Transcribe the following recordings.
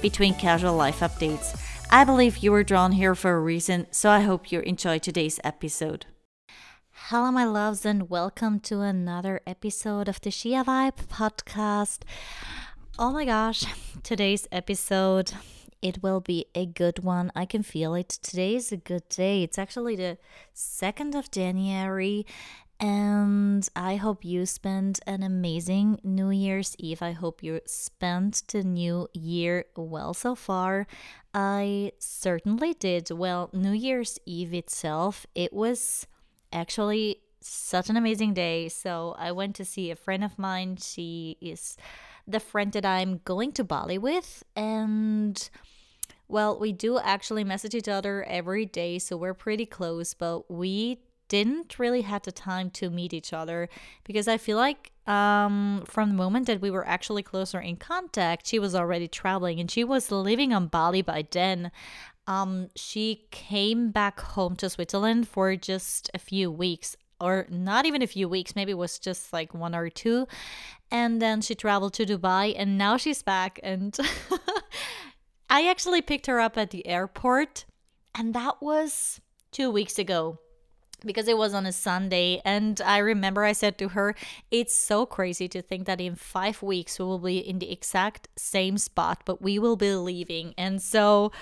between casual life updates. I believe you were drawn here for a reason, so I hope you enjoy today's episode. Hello, my loves, and welcome to another episode of the Shia Vibe podcast. Oh my gosh, today's episode it will be a good one. I can feel it. Today is a good day. It's actually the 2nd of January, and I hope you spend an amazing New Year's Eve. I hope you spent the new year well so far. I certainly did. Well, New Year's Eve itself, it was actually such an amazing day. So I went to see a friend of mine. She is the friend that I'm going to Bali with. And well, we do actually message each other every day. So we're pretty close, but we didn't really have the time to meet each other because I feel like um, from the moment that we were actually closer in contact, she was already traveling and she was living on Bali by then. Um, she came back home to Switzerland for just a few weeks, or not even a few weeks, maybe it was just like one or two. And then she traveled to Dubai, and now she's back. And I actually picked her up at the airport, and that was two weeks ago because it was on a Sunday. And I remember I said to her, It's so crazy to think that in five weeks we will be in the exact same spot, but we will be leaving. And so,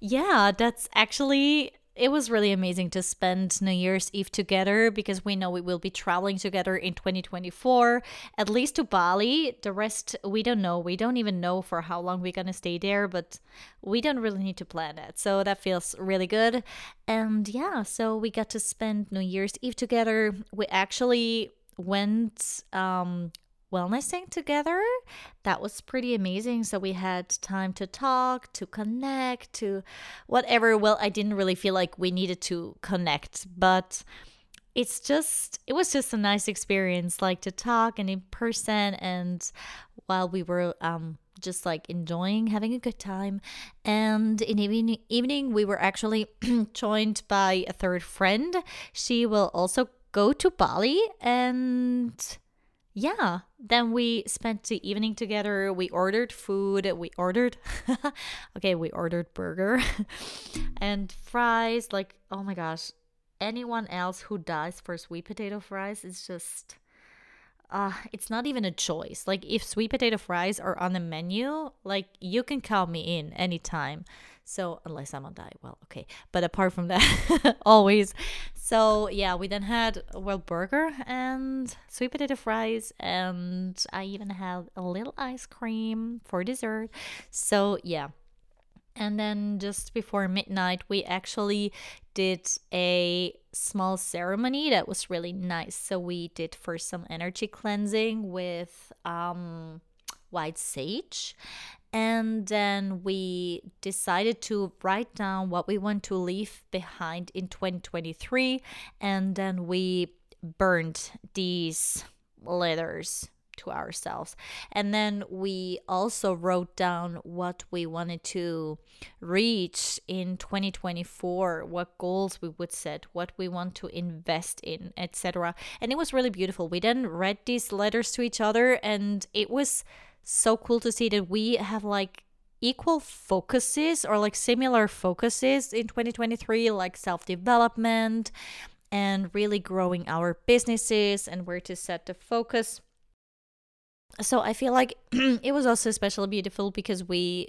yeah, that's actually it was really amazing to spend New Year's Eve together because we know we will be traveling together in 2024, at least to Bali. The rest, we don't know. We don't even know for how long we're going to stay there, but we don't really need to plan it. So that feels really good. And yeah, so we got to spend New Year's Eve together. We actually went um wellnessing together. That was pretty amazing. So we had time to talk, to connect, to whatever. Well, I didn't really feel like we needed to connect, but it's just it was just a nice experience like to talk and in person and while we were um just like enjoying having a good time and in evening evening we were actually joined by a third friend she will also go to bali and yeah, then we spent the evening together. We ordered food. We ordered, okay, we ordered burger and fries. Like, oh my gosh, anyone else who dies for sweet potato fries is just, uh, it's not even a choice. Like, if sweet potato fries are on the menu, like, you can call me in anytime. So unless I'm on diet, well, okay. But apart from that, always. So yeah, we then had a well burger and sweet potato fries, and I even had a little ice cream for dessert. So yeah. And then just before midnight, we actually did a small ceremony that was really nice. So we did first some energy cleansing with um white sage and then we decided to write down what we want to leave behind in 2023. And then we burned these letters to ourselves. And then we also wrote down what we wanted to reach in 2024, what goals we would set, what we want to invest in, etc. And it was really beautiful. We then read these letters to each other and it was so cool to see that we have like equal focuses or like similar focuses in 2023 like self-development and really growing our businesses and where to set the focus. So i feel like it was also especially beautiful because we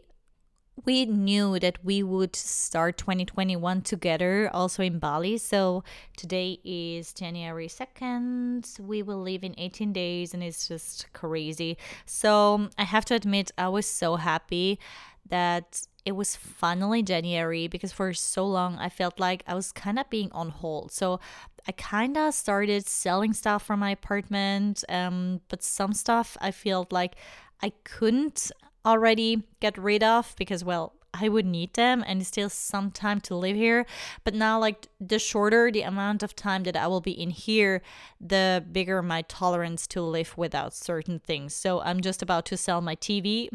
we knew that we would start 2021 together also in Bali. So today is January 2nd. We will leave in 18 days and it's just crazy. So I have to admit, I was so happy that it was finally January because for so long I felt like I was kind of being on hold. So I kind of started selling stuff from my apartment, um, but some stuff I felt like I couldn't already get rid of because, well, I would need them and it's still some time to live here. But now, like, the shorter the amount of time that I will be in here, the bigger my tolerance to live without certain things. So I'm just about to sell my TV.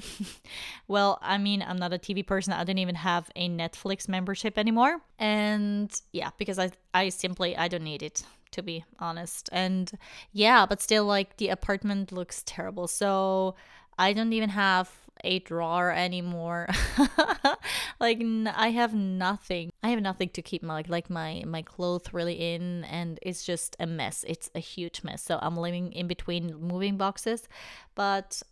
well, I mean, I'm not a TV person. I don't even have a Netflix membership anymore. And yeah, because I, I simply, I don't need it to be honest. And yeah, but still, like, the apartment looks terrible. So I don't even have a drawer anymore. like I have nothing. I have nothing to keep my like, like my my clothes really in and it's just a mess. It's a huge mess. So I'm living in between moving boxes, but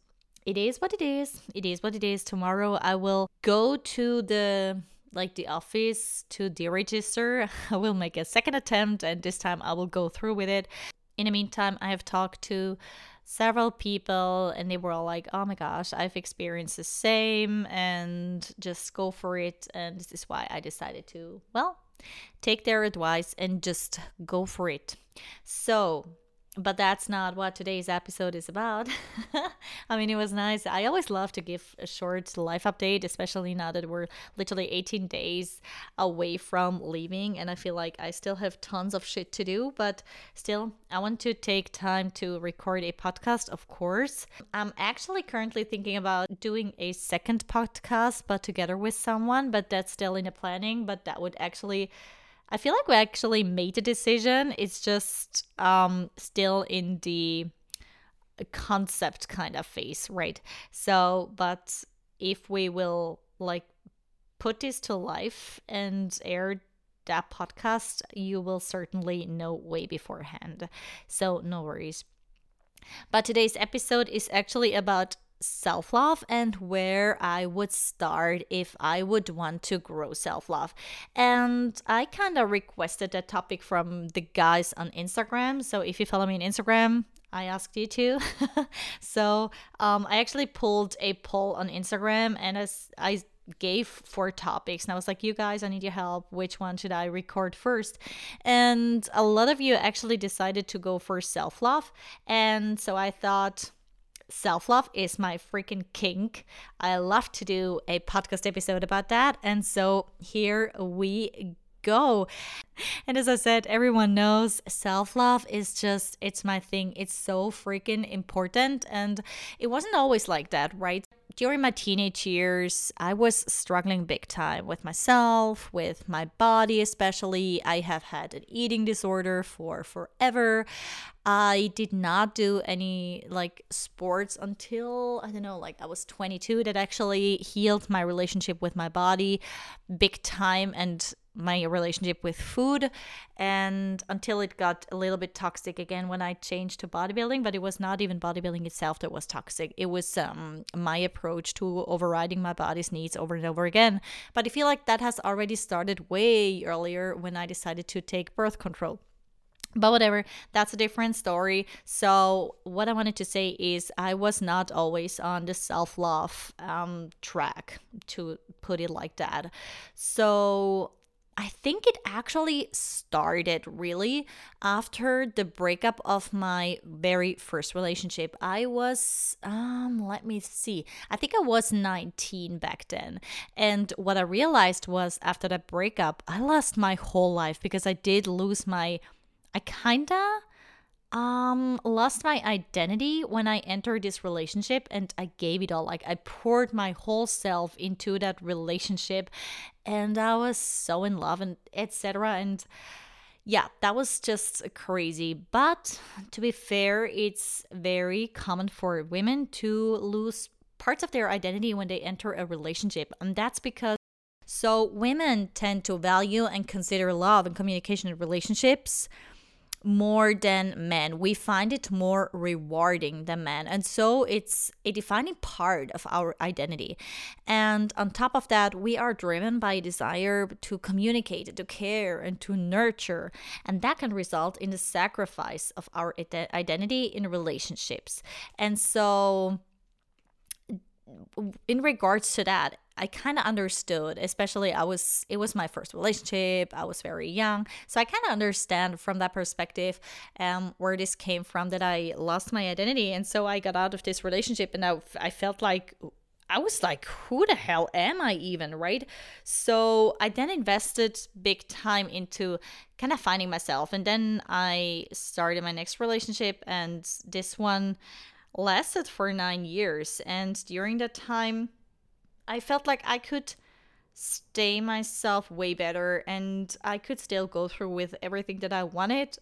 it is what it is. It is what it is. Tomorrow I will go to the like the office to deregister. I will make a second attempt and this time I will go through with it. In the meantime, I have talked to several people and they were all like oh my gosh i've experienced the same and just go for it. And this is why i decided to well take their advice and just go for it. So but that's not what today's episode is about. I mean, it was nice. I always love to give a short life update, especially now that we're literally 18 days away from leaving. And I feel like I still have tons of shit to do, but still, I want to take time to record a podcast, of course. I'm actually currently thinking about doing a second podcast, but together with someone, but that's still in the planning. But that would actually I feel like we actually made a decision. It's just um, still in the concept kind of phase, right? So, but if we will like put this to life and air that podcast, you will certainly know way beforehand. So, no worries. But today's episode is actually about self love and where I would start if I would want to grow self love. And I kind of requested that topic from the guys on Instagram. So if you follow me on Instagram, I asked you to. so um, I actually pulled a poll on Instagram and as I gave four topics and I was like, you guys, I need your help. Which one should I record first? And a lot of you actually decided to go for self love. And so I thought, self love is my freaking kink. I love to do a podcast episode about that. And so here we go. And as I said, everyone knows self love is just, it's my thing. It's so freaking important. And it wasn't always like that, right? during my teenage years, I was struggling big time with myself, with my body, especially. I have had an eating disorder for forever. I did not do any like sports until I don't know, like I was 22 that actually healed my relationship with my body big time and my relationship with food. And until it got a little bit toxic again when I changed to bodybuilding but it was not even bodybuilding itself that was toxic. It was um, my approach to overriding my body's needs over and over again. But I feel like that has already started way earlier when I decided to take birth control but whatever, that's a different story. So, what I wanted to say is, I was not always on the self love um, track, to put it like that. So, I think it actually started really after the breakup of my very first relationship. I was, um, let me see, I think I was 19 back then. And what I realized was after that breakup, I lost my whole life because I did lose my, I kinda um lost my identity when i entered this relationship and i gave it all. Like i poured my whole self into that relationship and i was so in love and etc and yeah that was just crazy. But to be fair it's very common for women to lose parts of their identity when they enter a relationship. And that's because so women tend to value and consider love and communication in relationships more than men. We find it more rewarding than men. And so it's a defining part of our identity. And on top of that, we are driven by a desire to communicate, to care, and to nurture. And that can result in the sacrifice of our identity in relationships. And so, in regards to that, I kind of understood, especially I was it was my first relationship. I was very young, so I kind of understand from that perspective um, where this came from that I lost my identity, and so I got out of this relationship, and I I felt like I was like, who the hell am I even, right? So I then invested big time into kind of finding myself. And then I started my next relationship, and this one lasted for nine years. And during that time, I felt like I could stay myself way better and I could still go through with everything that I wanted.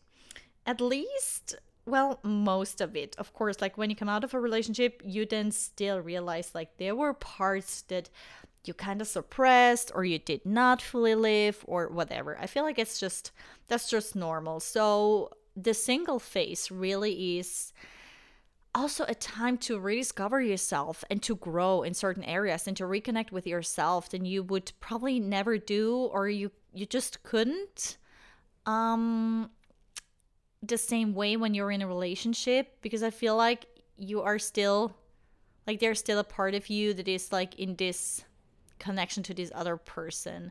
At least well most of it of course. Like when you come out of a relationship you then still realize like there were parts that you kind of suppressed or you did not fully live or whatever. I feel like it's just that's just normal. So the single phase really is also a time to rediscover yourself and to grow in certain areas and to reconnect with yourself than you would probably never do or you you just couldn't um the same way when you're in a relationship because I feel like you are still like there's still a part of you that is like in this connection to this other person.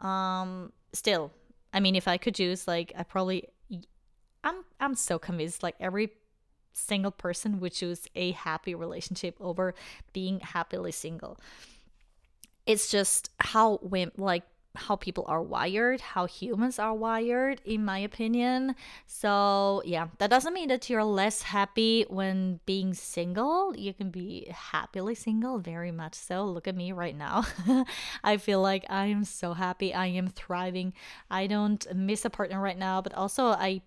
Um still, I mean if I could choose like I probably I'm I'm so convinced like every single person would choose a happy relationship over being happily single. It's just how women like how people are wired, how humans are wired, in my opinion. So, yeah, that doesn't mean that you're less happy when being single. You can be happily single, very much so. Look at me right now. I feel like I am so happy. I am thriving. I don't miss a partner right now, but also I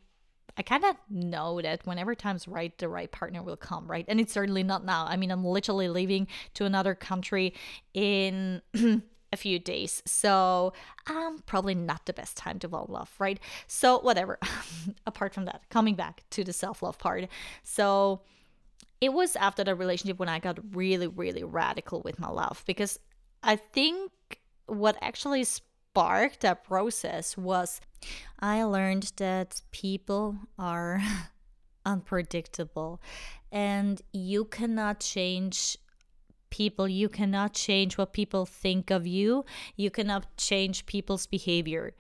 I kind of know that whenever time's right, the right partner will come, right? And it's certainly not now. I mean, I'm literally leaving to another country in a few days. So, um, probably not the best time to fall in love, right? So, whatever. Apart from that, coming back to the self love part. So, it was after the relationship when I got really, really radical with my love because I think what actually sparked that process was I learned that people are unpredictable and you cannot change people. You cannot change what people think of you. You cannot change people's behavior.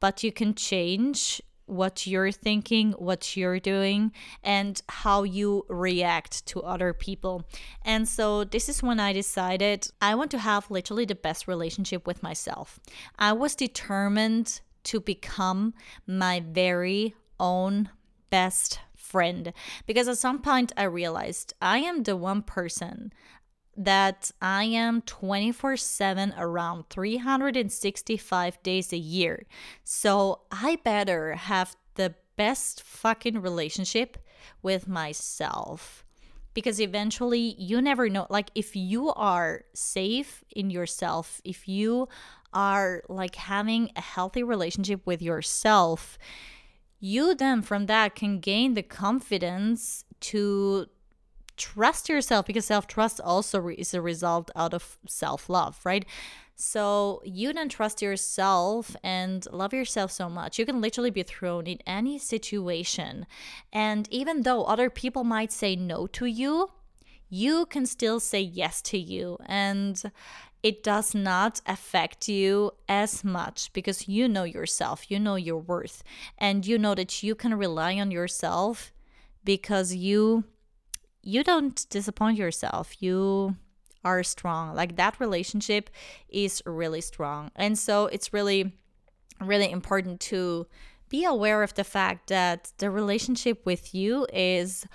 But you can change what you're thinking, what you're doing, and how you react to other people. And so, this is when I decided I want to have literally the best relationship with myself. I was determined to become my very own best friend because at some point I realized I am the one person that I am 24 7 around 365 days a year. So I better have the best fucking relationship with myself. Because eventually, you never know. Like, if you are safe in yourself, if you are like having a healthy relationship with yourself, you then from that can gain the confidence to trust yourself because self trust also is a result out of self love, right? So you then trust yourself and love yourself so much. You can literally be thrown in any situation. And even though other people might say no to you, you can still say yes to you. And it does not affect you as much because you know yourself, you know your worth, and you know that you can rely on yourself because you you don't disappoint yourself. You are strong. Like that relationship is really strong. And so it's really, really important to be aware of the fact that the relationship with you is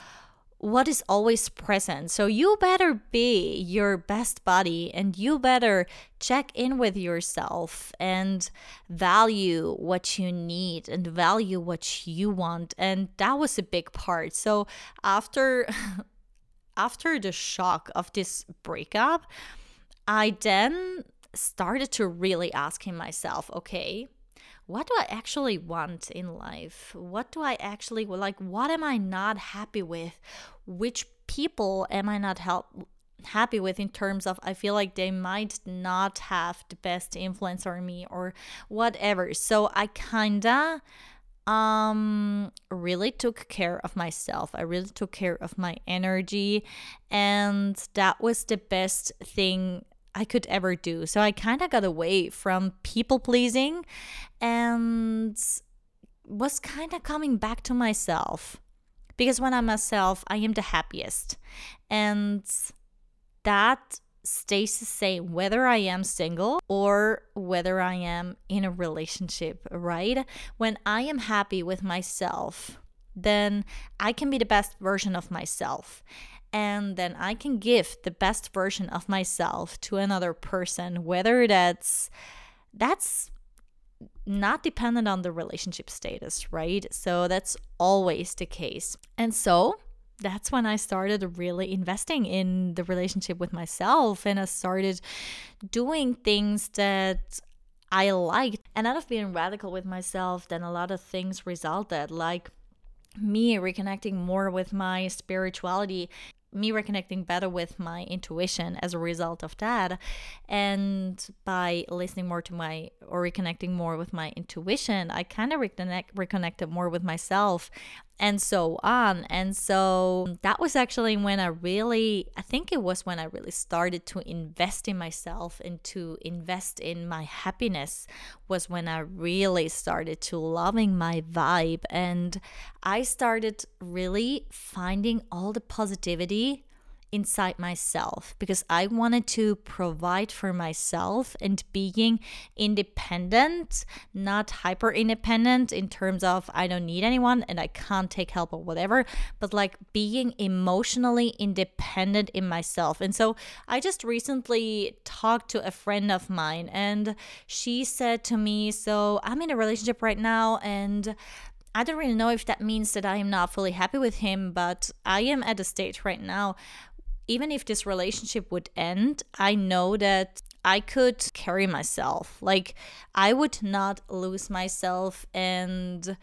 what is always present. So you better be your best buddy and you better check in with yourself and value what you need and value what you want. And that was a big part. So after after the shock of this breakup, I then started to really asking myself, okay, what do I actually want in life? What do I actually like? What am I not happy with? Which people am I not help, happy with in terms of I feel like they might not have the best influence on me or whatever. So I kinda um really took care of myself. I really took care of my energy and that was the best thing I could ever do. So I kind of got away from people pleasing and was kind of coming back to myself. Because when I'm myself, I am the happiest. And that stays the same whether I am single or whether I am in a relationship, right? When I am happy with myself, then I can be the best version of myself. And then I can give the best version of myself to another person, whether that's that's not dependent on the relationship status, right? So that's always the case. And so that's when I started really investing in the relationship with myself and I started doing things that I liked. And out of being radical with myself, then a lot of things resulted, like me reconnecting more with my spirituality me reconnecting better with my intuition as a result of that and by listening more to my or reconnecting more with my intuition i kind of reconnect reconnected more with myself and so on. And so that was actually when I really, I think it was when I really started to invest in myself and to invest in my happiness, was when I really started to loving my vibe. And I started really finding all the positivity inside myself because I wanted to provide for myself and being independent, not hyper independent in terms of I don't need anyone and I can't take help or whatever, but like being emotionally independent in myself. And so I just recently talked to a friend of mine and she said to me, So I'm in a relationship right now and I don't really know if that means that I am not fully happy with him, but I am at a stage right now even if this relationship would end, I know that I could carry myself. Like, I would not lose myself and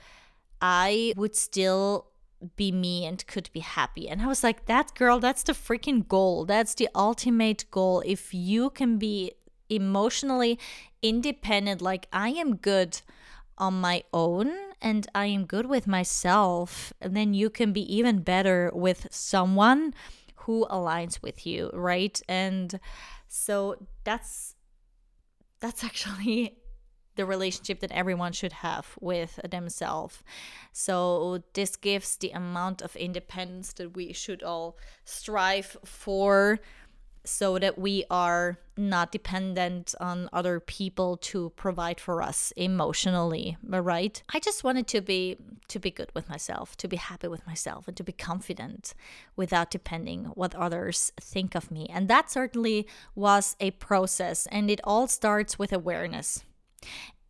I would still be me and could be happy. And I was like, that girl, that's the freaking goal. That's the ultimate goal. If you can be emotionally independent, like I am good on my own and I am good with myself, and then you can be even better with someone who aligns with you, right? And so that's that's actually the relationship that everyone should have with themselves. So, this gives the amount of independence that we should all strive for so that we are not dependent on other people to provide for us emotionally right? I just wanted to be to be good with myself to be happy with myself and to be confident without depending what others think of me. And that certainly was a process and it all starts with awareness.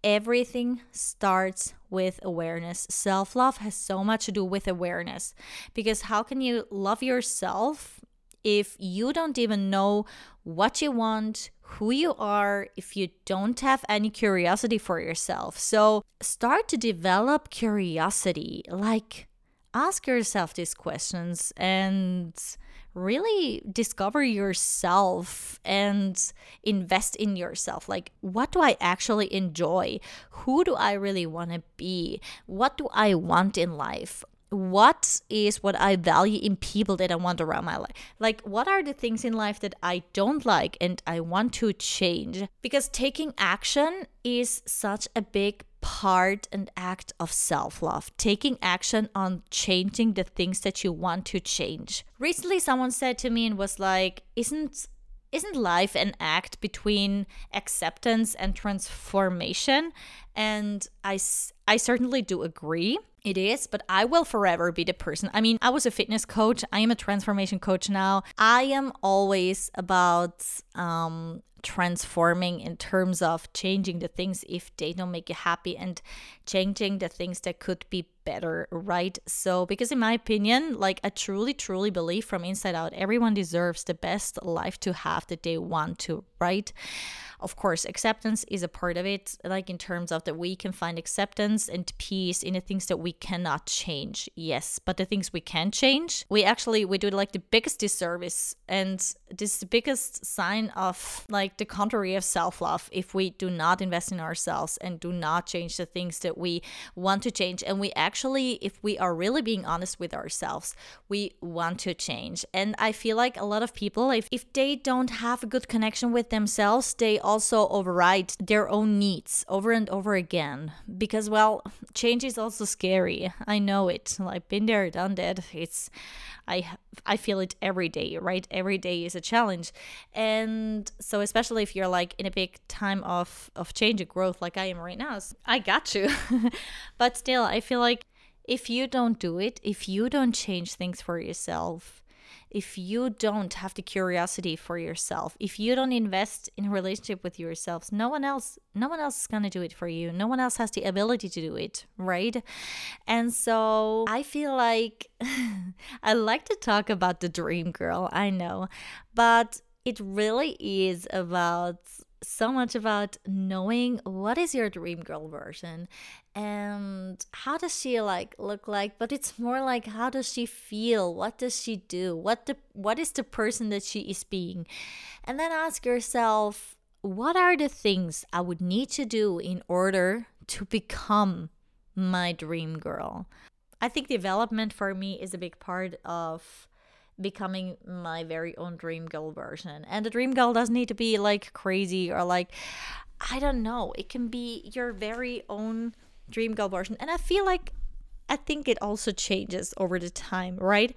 Everything starts with awareness. Self love has so much to do with awareness because how can you love yourself if you don't even know what you want, who you are, if you don't have any curiosity for yourself. So start to develop curiosity. Like, ask yourself these questions and really discover yourself and invest in yourself. Like, what do I actually enjoy? Who do I really want to be? What do I want in life? What is what I value in people that I want around my life? Like, what are the things in life that I don't like and I want to change? Because taking action is such a big part and act of self love. Taking action on changing the things that you want to change. Recently, someone said to me and was like, Isn't isn't life an act between acceptance and transformation? And I, I certainly do agree. It is, but I will forever be the person. I mean, I was a fitness coach. I am a transformation coach now. I am always about um, transforming in terms of changing the things if they don't make you happy and changing the things that could be better, right? So, because in my opinion, like I truly, truly believe from inside out, everyone deserves the best life to have that they want to, right? Of course, acceptance is a part of it, like in terms of that we can find acceptance and peace in the things that we cannot change. Yes, but the things we can change, we actually we do like the biggest disservice and this is the biggest sign of like the contrary of self-love if we do not invest in ourselves and do not change the things that we want to change and we actually if we are really being honest with ourselves, we want to change. And I feel like a lot of people if if they don't have a good connection with themselves, they also override their own needs over and over again because well change is also scary i know it i've been there done that it's i I feel it every day, right? Every day is a challenge. And so especially if you're like in a big time of of change and growth like I am right now, I got you. but still, I feel like if you don't do it, if you don't change things for yourself, if you don't have the curiosity for yourself if you don't invest in a relationship with yourselves no one else no one else is going to do it for you. No one else has the ability to do it right? And so i feel like i like to talk about the dream girl i know but it really is about so much about knowing what is your dream girl version and how does she like look like but it's more like how does she feel? What does she do? What the what is the person that she is being? And then ask yourself what are the things i would need to do in order to become my dream girl? I think development for me is a big part of becoming my very own dream girl version. And the dream girl doesn't need to be like crazy or like, I don't know, it can be your very own dream girl version. And I feel like I think it also changes over the time, right?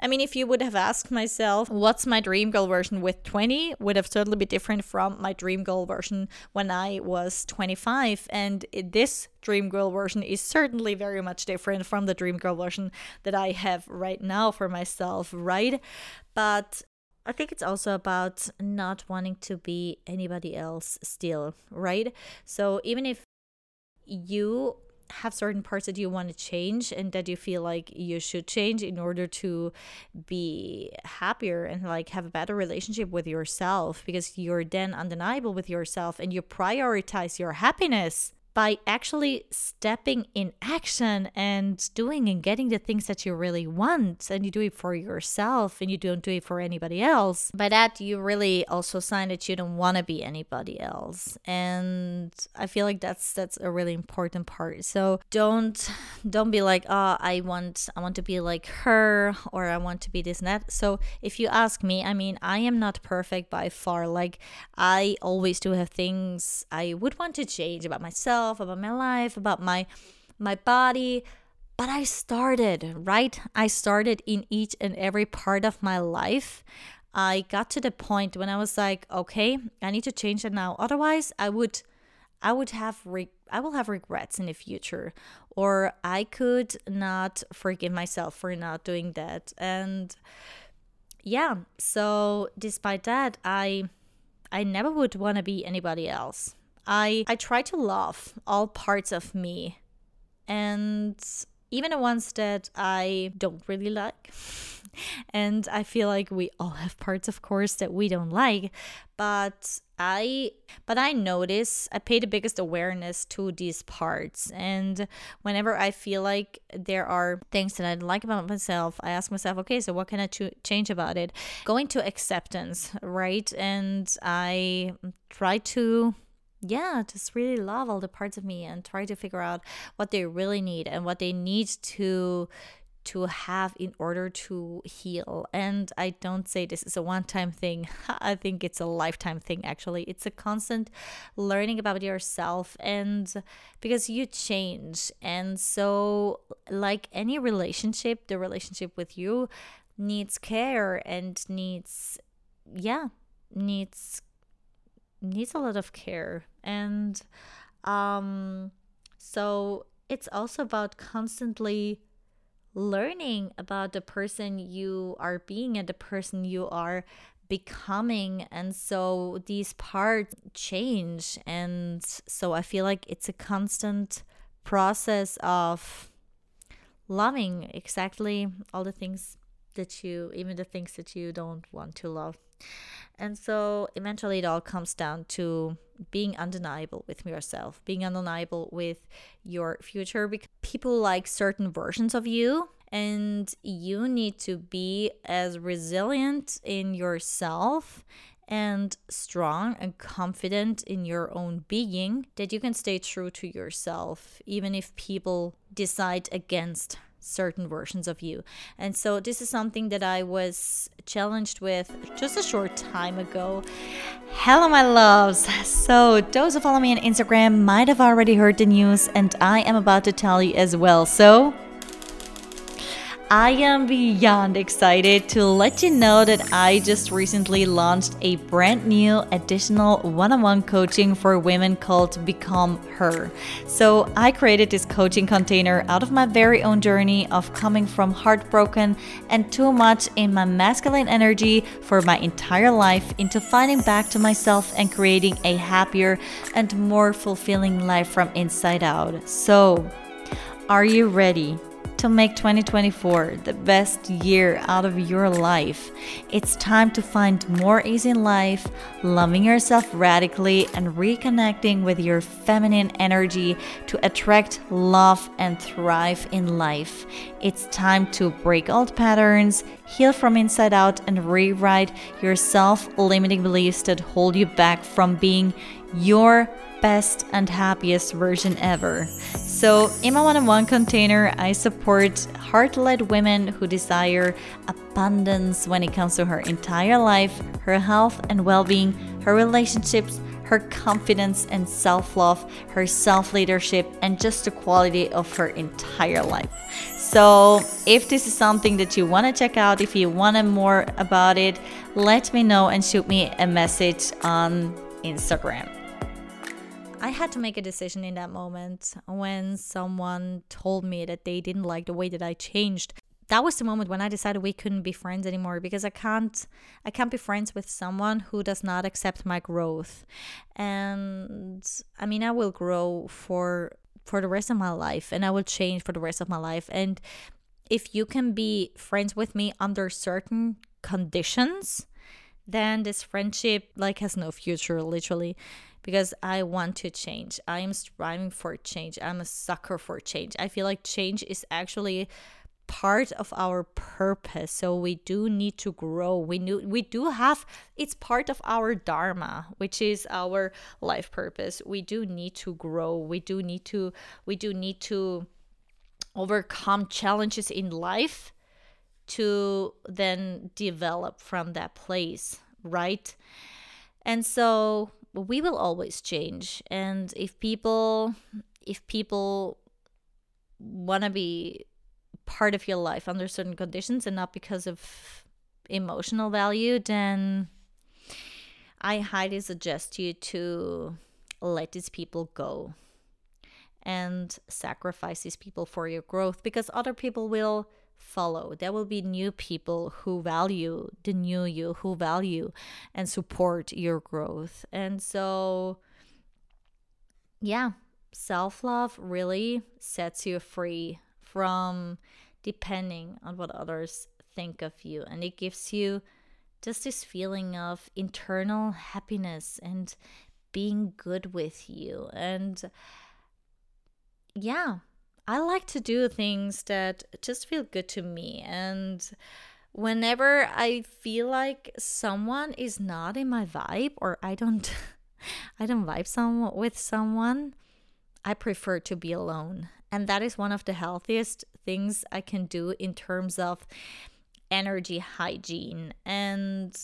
I mean, if you would have asked myself, what's my dream girl version with 20, would have totally be different from my dream girl version when I was 25. And this dream girl version is certainly very much different from the dream girl version that I have right now for myself, right? But I think it's also about not wanting to be anybody else still, right? So even if you have certain parts that you want to change and that you feel like you should change in order to be happier and like have a better relationship with yourself because you're then undeniable with yourself and you prioritize your happiness by actually stepping in action and doing and getting the things that you really want and you do it for yourself and you don't do it for anybody else. By that you really also sign that you don't want to be anybody else and i feel like that's that's a really important part. So don't don't be like oh i want i want to be like her or i want to be this and that. So if you ask me i mean i am not perfect by far. Like i always do have things i would want to change about myself myself, about my life, about my my body. But I started, right? I started in each and every part of my life. I got to the point when I was like, okay, I need to change it now. Otherwise, I would I would have re- I will have regrets in the future or I could not forgive myself for not doing that. And yeah, so despite that, I I never would want to be anybody else. I I try to love all parts of me and even the ones that I don't really like. and I feel like we all have parts of course that we don't like, but I but I notice I pay the biggest awareness to these parts and whenever I feel like there are things that I don't like about myself, I ask myself, okay, so what can I ch- change about it? Going to acceptance, right? And I try to yeah, just really love all the parts of me and try to figure out what they really need and what they need to to have in order to heal. And I don't say this is a one time thing, I think it's a lifetime thing actually. It's a constant learning about yourself and because you change. And so, like any relationship, the relationship with you needs care and needs, yeah, needs needs a lot of care. And um so it's also about constantly learning about the person you are being and the person you are becoming. And so these parts change. And so i feel like it's a constant process of loving exactly all the things that you even the things that you don't want to love. And so eventually it all comes down to being undeniable with yourself, being undeniable with your future because people like certain versions of you and you need to be as resilient in yourself and strong and confident in your own being that you can stay true to yourself even if people decide against certain versions of you. And so this is something that I was challenged with just a short time ago. Hello, my loves. So, those who follow me on Instagram might have already heard the news, and I am about to tell you as well. So, I am beyond excited to let you know that I just recently launched a brand new additional one on one coaching for women called Become Her. So, I created this coaching container out of my very own journey of coming from heartbroken and too much in my masculine energy for my entire life into finding back to myself and creating a happier and more fulfilling life from inside out. So, are you ready? To make 2024 the best year out of your life. It's time to find more ease in life, loving yourself radically, and reconnecting with your feminine energy to attract love and thrive in life. It's time to break old patterns, heal from inside out, and rewrite your self limiting beliefs that hold you back from being your best and happiest version ever. So, in my one on one container, I support heart led women who desire abundance when it comes to her entire life, her health and well being, her relationships, her confidence and self love, her self leadership, and just the quality of her entire life. So, if this is something that you want to check out, if you want to know more about it, let me know and shoot me a message on Instagram. I had to make a decision in that moment when someone told me that they didn't like the way that I changed. That was the moment when I decided we couldn't be friends anymore because I can't I can't be friends with someone who does not accept my growth. And I mean I will grow for for the rest of my life and I will change for the rest of my life and if you can be friends with me under certain conditions, then this friendship like has no future literally because I want to change. I am striving for change. I'm a sucker for change. I feel like change is actually part of our purpose so we do need to grow we knew we do have it's part of our dharma which is our life purpose we do need to grow we do need to we do need to overcome challenges in life to then develop from that place right and so we will always change. And if people if people want to be part of your life under certain conditions and not because of emotional value then i highly suggest you to let these people go and sacrifice these people for your growth because other people will follow. There will be new people who value the new you, who value and support your growth. And so, yeah, self love really sets you free from depending on what others think of you. And it gives you just this feeling of internal happiness and being good with you. And yeah, I like to do things that just feel good to me. And whenever I feel like someone is not in my vibe or I don't I don't vibe some with someone, I prefer to be alone. And that is one of the healthiest things I can do in terms of energy hygiene. And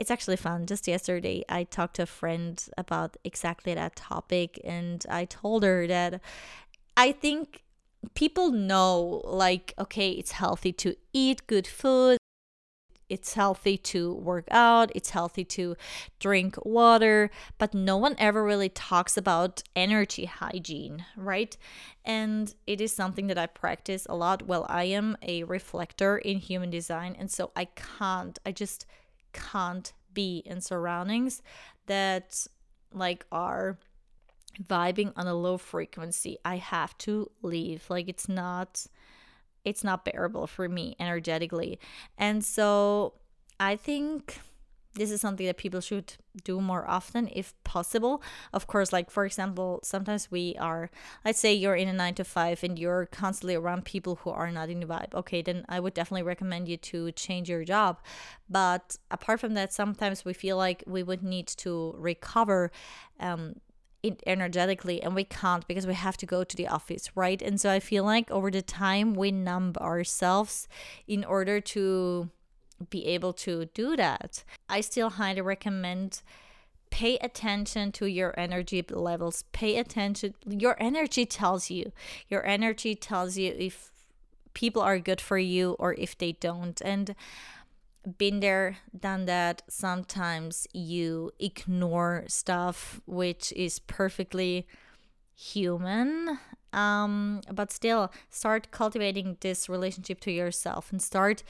it's actually fun. Just yesterday, I talked to a friend about exactly that topic, and I told her that I think people know, like, okay, it's healthy to eat good food, it's healthy to work out, it's healthy to drink water, but no one ever really talks about energy hygiene, right? And it is something that I practice a lot. Well, I am a reflector in human design, and so I can't, I just can't be in surroundings that like are vibing on a low frequency i have to leave. Like it's not it's not bearable for me energetically. And so i think this is something that people should do more often if possible. Of course like for example sometimes we are let's say you're in a nine to five and you're constantly around people who are not in the vibe. Okay then i would definitely recommend you to change your job. But apart from that sometimes we feel like we would need to recover um, energetically and we can't because we have to go to the office right? And so i feel like over the time we numb ourselves in order to be able to do that. I still highly recommend pay attention to your energy levels. Pay attention. Your energy tells you. Your energy tells you if people are good for you or if they don't. And been there, done that. Sometimes you ignore stuff which is perfectly human. Um, but still, start cultivating this relationship to yourself and start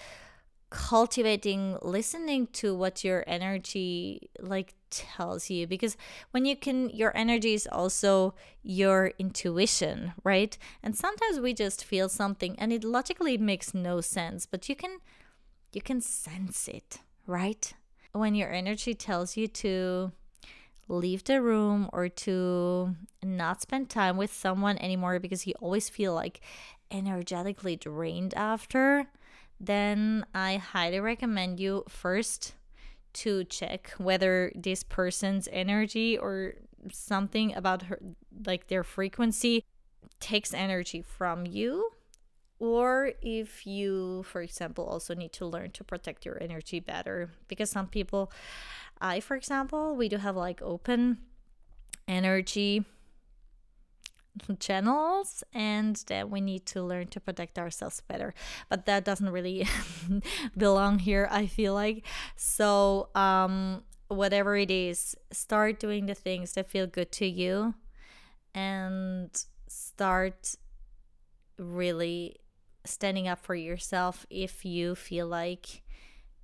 cultivating listening to what your energy like tells you. Because when you can your energy is also your intuition right? And sometimes we just feel something and it logically makes no sense but you can you can sense it right? When your energy tells you to leave the room or to not spend time with someone anymore because you always feel like energetically drained after then I highly recommend you first to check whether this person's energy or something about her like their frequency takes energy from you or if you for example also need to learn to protect your energy better. Because some people i for example we do have like open energy channels and that we need to learn to protect ourselves better. But that doesn't really belong here i feel like. So um whatever it is start doing the things that feel good to you and start really standing up for yourself if you feel like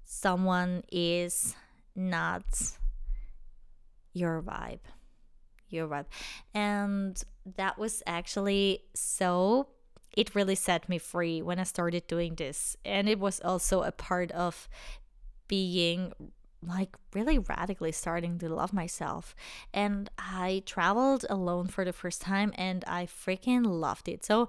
someone is not your vibe vibe and that was actually so it really set me free when I started doing this. And it was also a part of being like really radically starting to love myself. And I traveled alone for the first time and I freaking loved it. So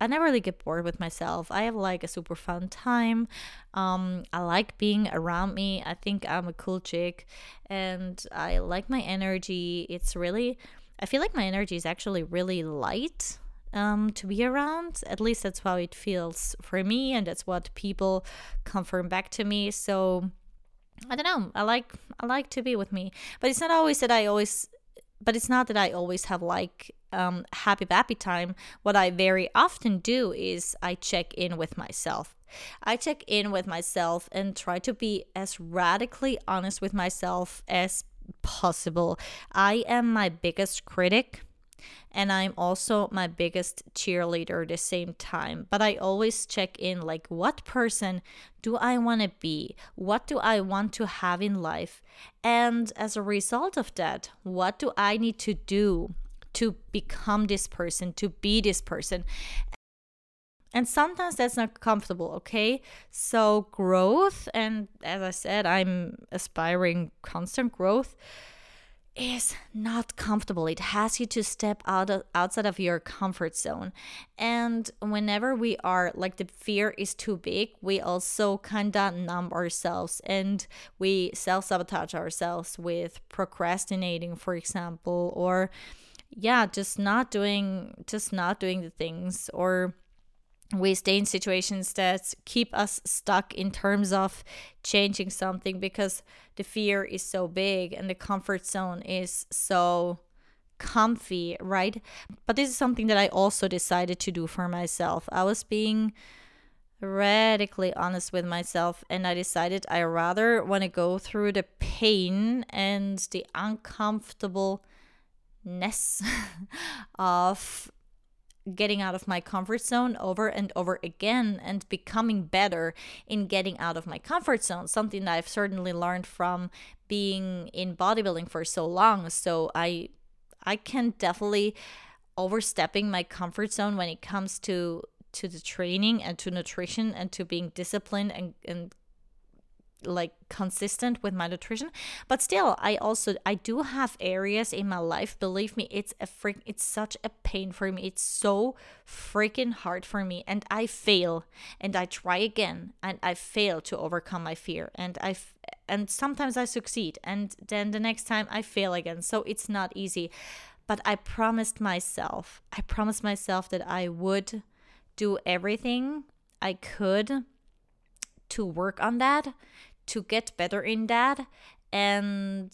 I never really get bored with myself. I have like a super fun time. Um, I like being around me. I think I'm a cool chick and I like my energy. It's really I feel like my energy is actually really light um, to be around. At least that's how it feels for me, and that's what people confirm back to me. So I don't know. I like I like to be with me, but it's not always that I always. But it's not that I always have like um, happy bappy time. What I very often do is I check in with myself. I check in with myself and try to be as radically honest with myself as possible. I am my biggest critic and I'm also my biggest cheerleader at the same time. But I always check in like, what person do I want to be? What do I want to have in life? And as a result of that, what do I need to do to become this person, to be this person? And sometimes that's not comfortable, okay? So, growth, and as I said, I'm aspiring constant growth is not comfortable. It has you to step out of, outside of your comfort zone. And whenever we are like the fear is too big, we also kind of numb ourselves and we self sabotage ourselves with procrastinating, for example, or yeah, just not doing just not doing the things or we stay in situations that keep us stuck in terms of changing something because the fear is so big and the comfort zone is so comfy, right? But this is something that I also decided to do for myself. I was being radically honest with myself and I decided I rather want to go through the pain and the uncomfortableness of getting out of my comfort zone over and over again and becoming better in getting out of my comfort zone something that I've certainly learned from being in bodybuilding for so long. So I I can definitely overstepping my comfort zone when it comes to to the training and to nutrition and to being disciplined and, and like consistent with my nutrition. But still i also i do have areas in my life believe me it's a freak it's such a pain for me. It's so freaking hard for me. And i fail and i try again and i fail to overcome my fear. And i and sometimes i succeed and then the next time i fail again. So it's not easy. But i promised myself i promised myself that i would do everything i could to work on that to get better in that and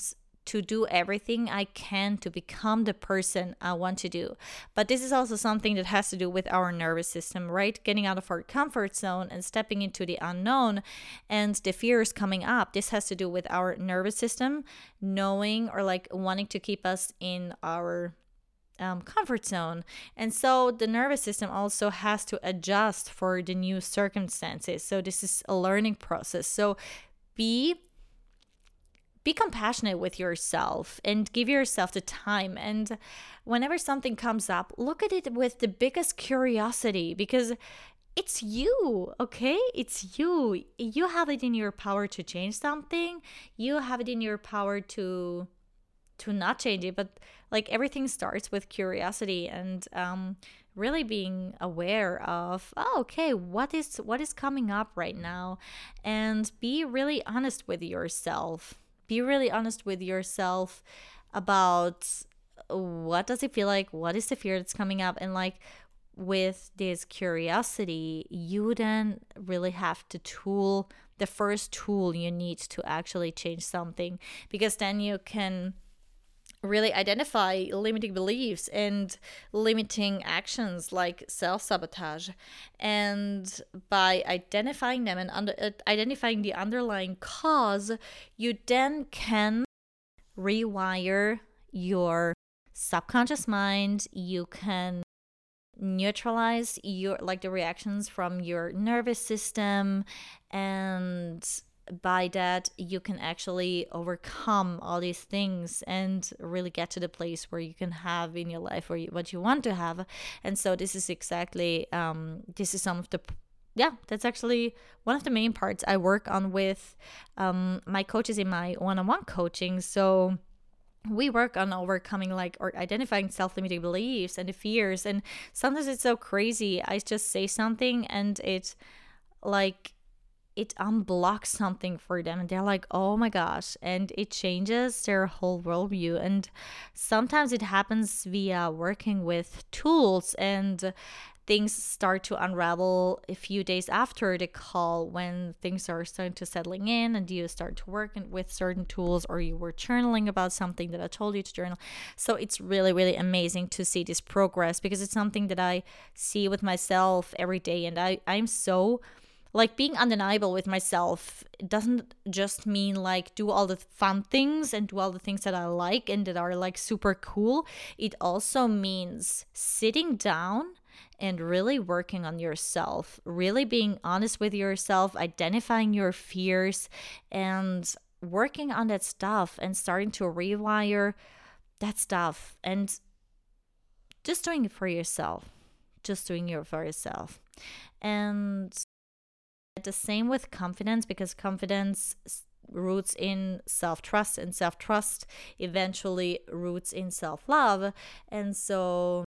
to do everything I can to become the person I want to do. But this is also something that has to do with our nervous system, right? Getting out of our comfort zone and stepping into the unknown and the fears coming up. This has to do with our nervous system knowing or like wanting to keep us in our um, comfort zone. And so the nervous system also has to adjust for the new circumstances. So this is a learning process. So be be compassionate with yourself and give yourself the time. And whenever something comes up, look at it with the biggest curiosity because it's you, okay? It's you. You have it in your power to change something. You have it in your power to to not change it, but like everything starts with curiosity and um really being aware of oh, okay what is what is coming up right now? And be really honest with yourself. Be really honest with yourself about what does it feel like? What is the fear that's coming up? And like with this curiosity you then really have to tool the first tool you need to actually change something because then you can really identify limiting beliefs and limiting actions like self sabotage. And by identifying them and under, uh, identifying the underlying cause, you then can rewire your subconscious mind. You can neutralize your like the reactions from your nervous system and by that you can actually overcome all these things and really get to the place where you can have in your life you, what you want to have. And so this is exactly um, this is some of the yeah that's actually one of the main parts i work on with um, my coaches in my one-on-one coaching. So we work on overcoming like or identifying self-limiting beliefs and the fears. And sometimes it's so crazy. I just say something and it like it unblocks something for them and they're like oh my gosh and it changes their whole worldview and sometimes it happens via working with tools and things start to unravel a few days after the call when things are starting to settling in and you start to work with certain tools or you were journaling about something that I told you to journal. So it's really, really amazing to see this progress because it's something that I see with myself every day and I, I'm so like being undeniable with myself doesn't just mean like do all the fun things and do all the things that I like and that are like super cool. It also means sitting down and really working on yourself, really being honest with yourself, identifying your fears and working on that stuff and starting to rewire that stuff and just doing it for yourself. Just doing it for yourself. And the same with confidence because confidence roots in self trust, and self trust eventually roots in self love. And so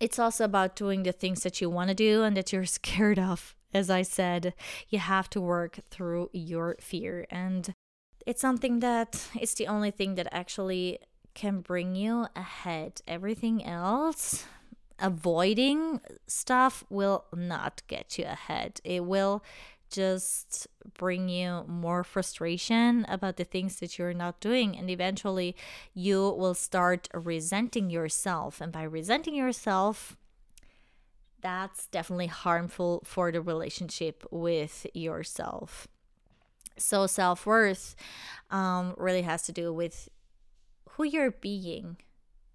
it's also about doing the things that you want to do and that you're scared of. As I said, you have to work through your fear. And it's something that it's the only thing that actually can bring you ahead. Everything else avoiding stuff will not get you ahead. It will just bring you more frustration about the things that you're not doing and eventually you will start resenting yourself. And by resenting yourself that's definitely harmful for the relationship with yourself. So self-worth um, really has to do with who you're being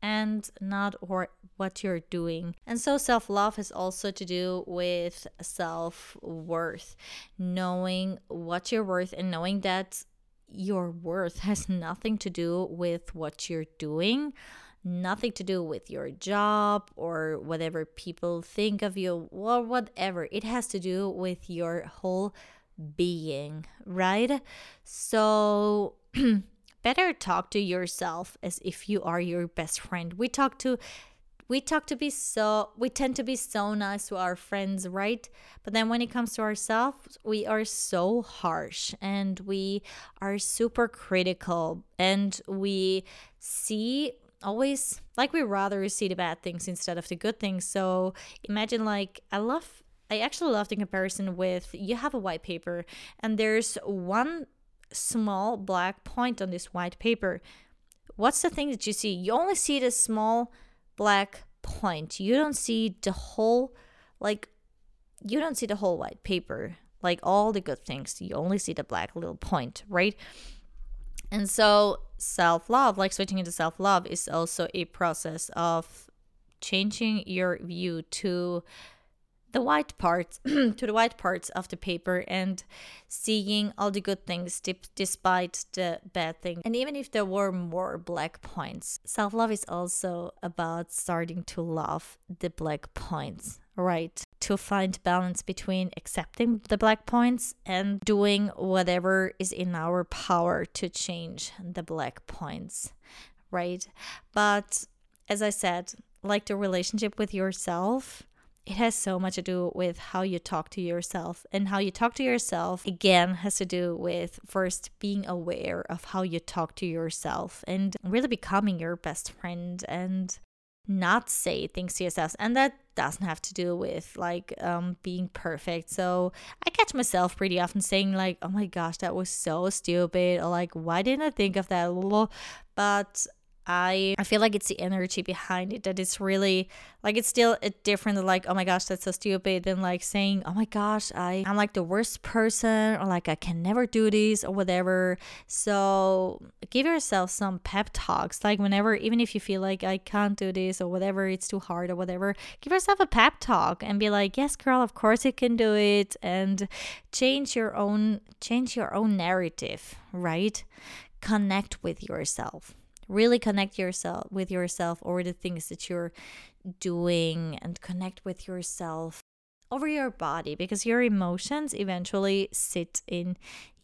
and not or what you're doing. And so self love has also to do with self worth, knowing what you're worth and knowing that your worth has nothing to do with what you're doing, nothing to do with your job or whatever people think of you or whatever. It has to do with your whole being, right? So better talk to yourself as if you are your best friend. We talk to we talk to be so we tend to be so nice to our friends, right? But then when it comes to ourselves, we are so harsh and we are super critical and we see always like we rather see the bad things instead of the good things. So imagine like I love I actually love the comparison with you have a white paper and there's one small black point on this white paper. What's the thing that you see? You only see the small black point. You don't see the whole, like, you don't see the whole white paper, like all the good things. You only see the black little point, right? And so, self love, like switching into self love, is also a process of changing your view to the white parts to the white parts of the paper and seeing all the good things despite the bad things and even if there were more black points self-love is also about starting to love the black points right? To find balance between accepting the black points and doing whatever is in our power to change the black points right? But as i said like the relationship with yourself it has so much to do with how you talk to yourself. And how you talk to yourself, again, has to do with first being aware of how you talk to yourself and really becoming your best friend and not say things to yourself. And that doesn't have to do with like um, being perfect. So I catch myself pretty often saying, like, oh my gosh, that was so stupid, or like, why didn't I think of that? But I I feel like it's the energy behind it that it's really like it's still a different like oh my gosh that's so stupid than like saying oh my gosh I I'm like the worst person or like I can never do this or whatever. So give yourself some pep talks. Like whenever even if you feel like I can't do this or whatever it's too hard or whatever give yourself a pep talk and be like yes girl of course you can do it and change your own change your own narrative right? Connect with yourself really connect yourself with yourself or the things that you're doing and connect with yourself over your body because your emotions eventually sit in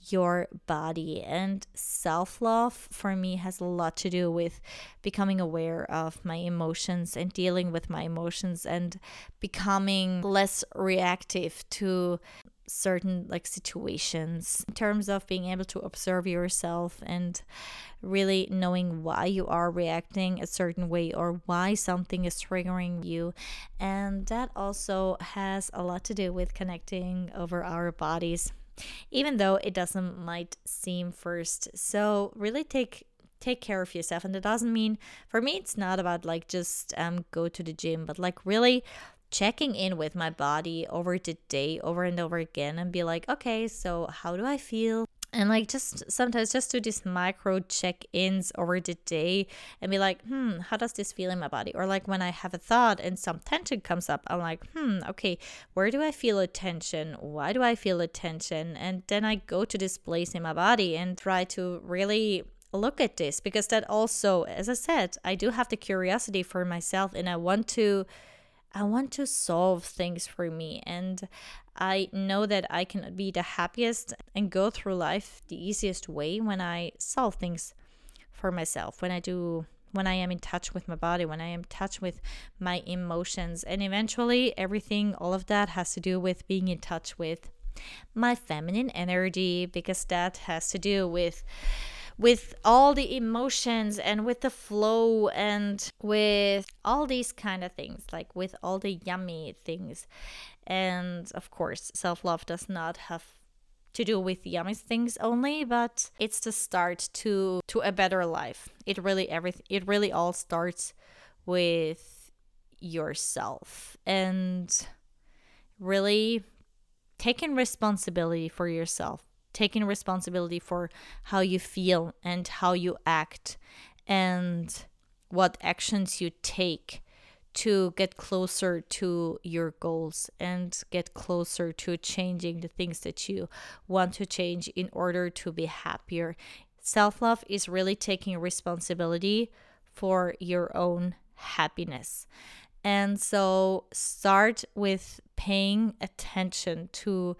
your body. And self-love for me has a lot to do with becoming aware of my emotions and dealing with my emotions and becoming less reactive to certain like situations in terms of being able to observe yourself and really knowing why you are reacting a certain way or why something is triggering you. And that also has a lot to do with connecting over our bodies even though it doesn't might seem first. So really take take care of yourself. And it doesn't mean for me it's not about like just um go to the gym but like really checking in with my body over the day over and over again and be like okay so how do i feel? And like just sometimes just do these micro check-ins over the day and be like hmm how does this feel in my body? Or like when i have a thought and some tension comes up i'm like hmm okay where do i feel a tension? Why do i feel a tension? And then i go to this place in my body and try to really look at this because that also as i said i do have the curiosity for myself and i want to I want to solve things for me. And I know that I can be the happiest and go through life the easiest way when I solve things for myself, when I do. When I am in touch with my body, when I am in touch with my emotions, and eventually everything, all of that has to do with being in touch with my feminine energy because that has to do with with all the emotions and with the flow and with all these kind of things, like with all the yummy things. And of course, self love does not have to do with yummy things only but it's the start to to a better life it really everything it really all starts with yourself and really taking responsibility for yourself taking responsibility for how you feel and how you act and what actions you take to get closer to your goals and get closer to changing the things that you want to change in order to be happier. Self love is really taking responsibility for your own happiness. And so start with paying attention to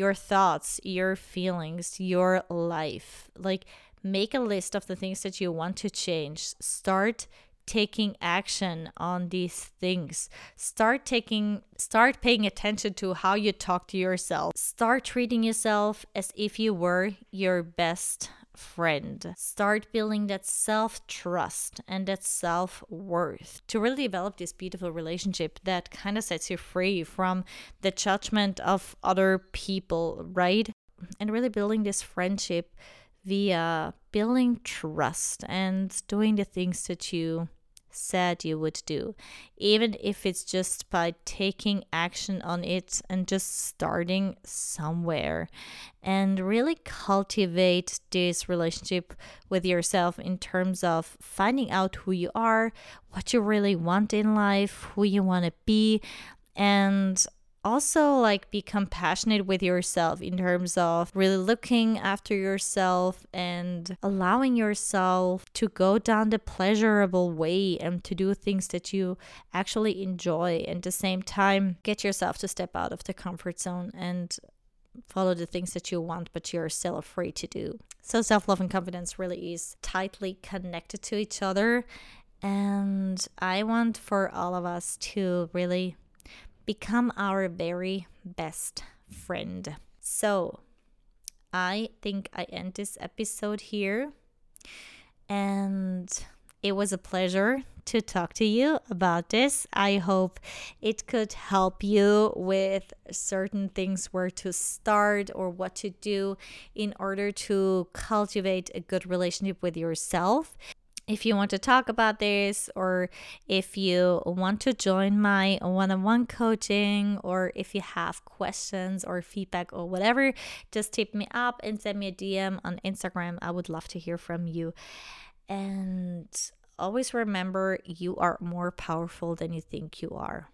your thoughts, your feelings, your life. Like, make a list of the things that you want to change. Start taking action on these things start taking start paying attention to how you talk to yourself start treating yourself as if you were your best friend. Start building that self trust and that self worth to really develop this beautiful relationship that kind of sets you free from the judgment of other people, right? And really building this friendship via building trust and doing the things that you said you would do, even if it's just by taking action on it and just starting somewhere. And really cultivate this relationship with yourself in terms of finding out who you are, what you really want in life, who you want to be, and also like be compassionate with yourself in terms of really looking after yourself and allowing yourself to go down the pleasurable way and to do things that you actually enjoy and at the same time get yourself to step out of the comfort zone and follow the things that you want but you're still afraid to do. So self-love and confidence really is tightly connected to each other and i want for all of us to really become our very best friend. So, I think I end this episode here. And it was a pleasure to talk to you about this. I hope it could help you with certain things where to start or what to do in order to cultivate a good relationship with yourself if you want to talk about this or if you want to join my one-on-one coaching or if you have questions or feedback or whatever just tip me up and send me a dm on instagram. I would love to hear from you. And always remember you are more powerful than you think you are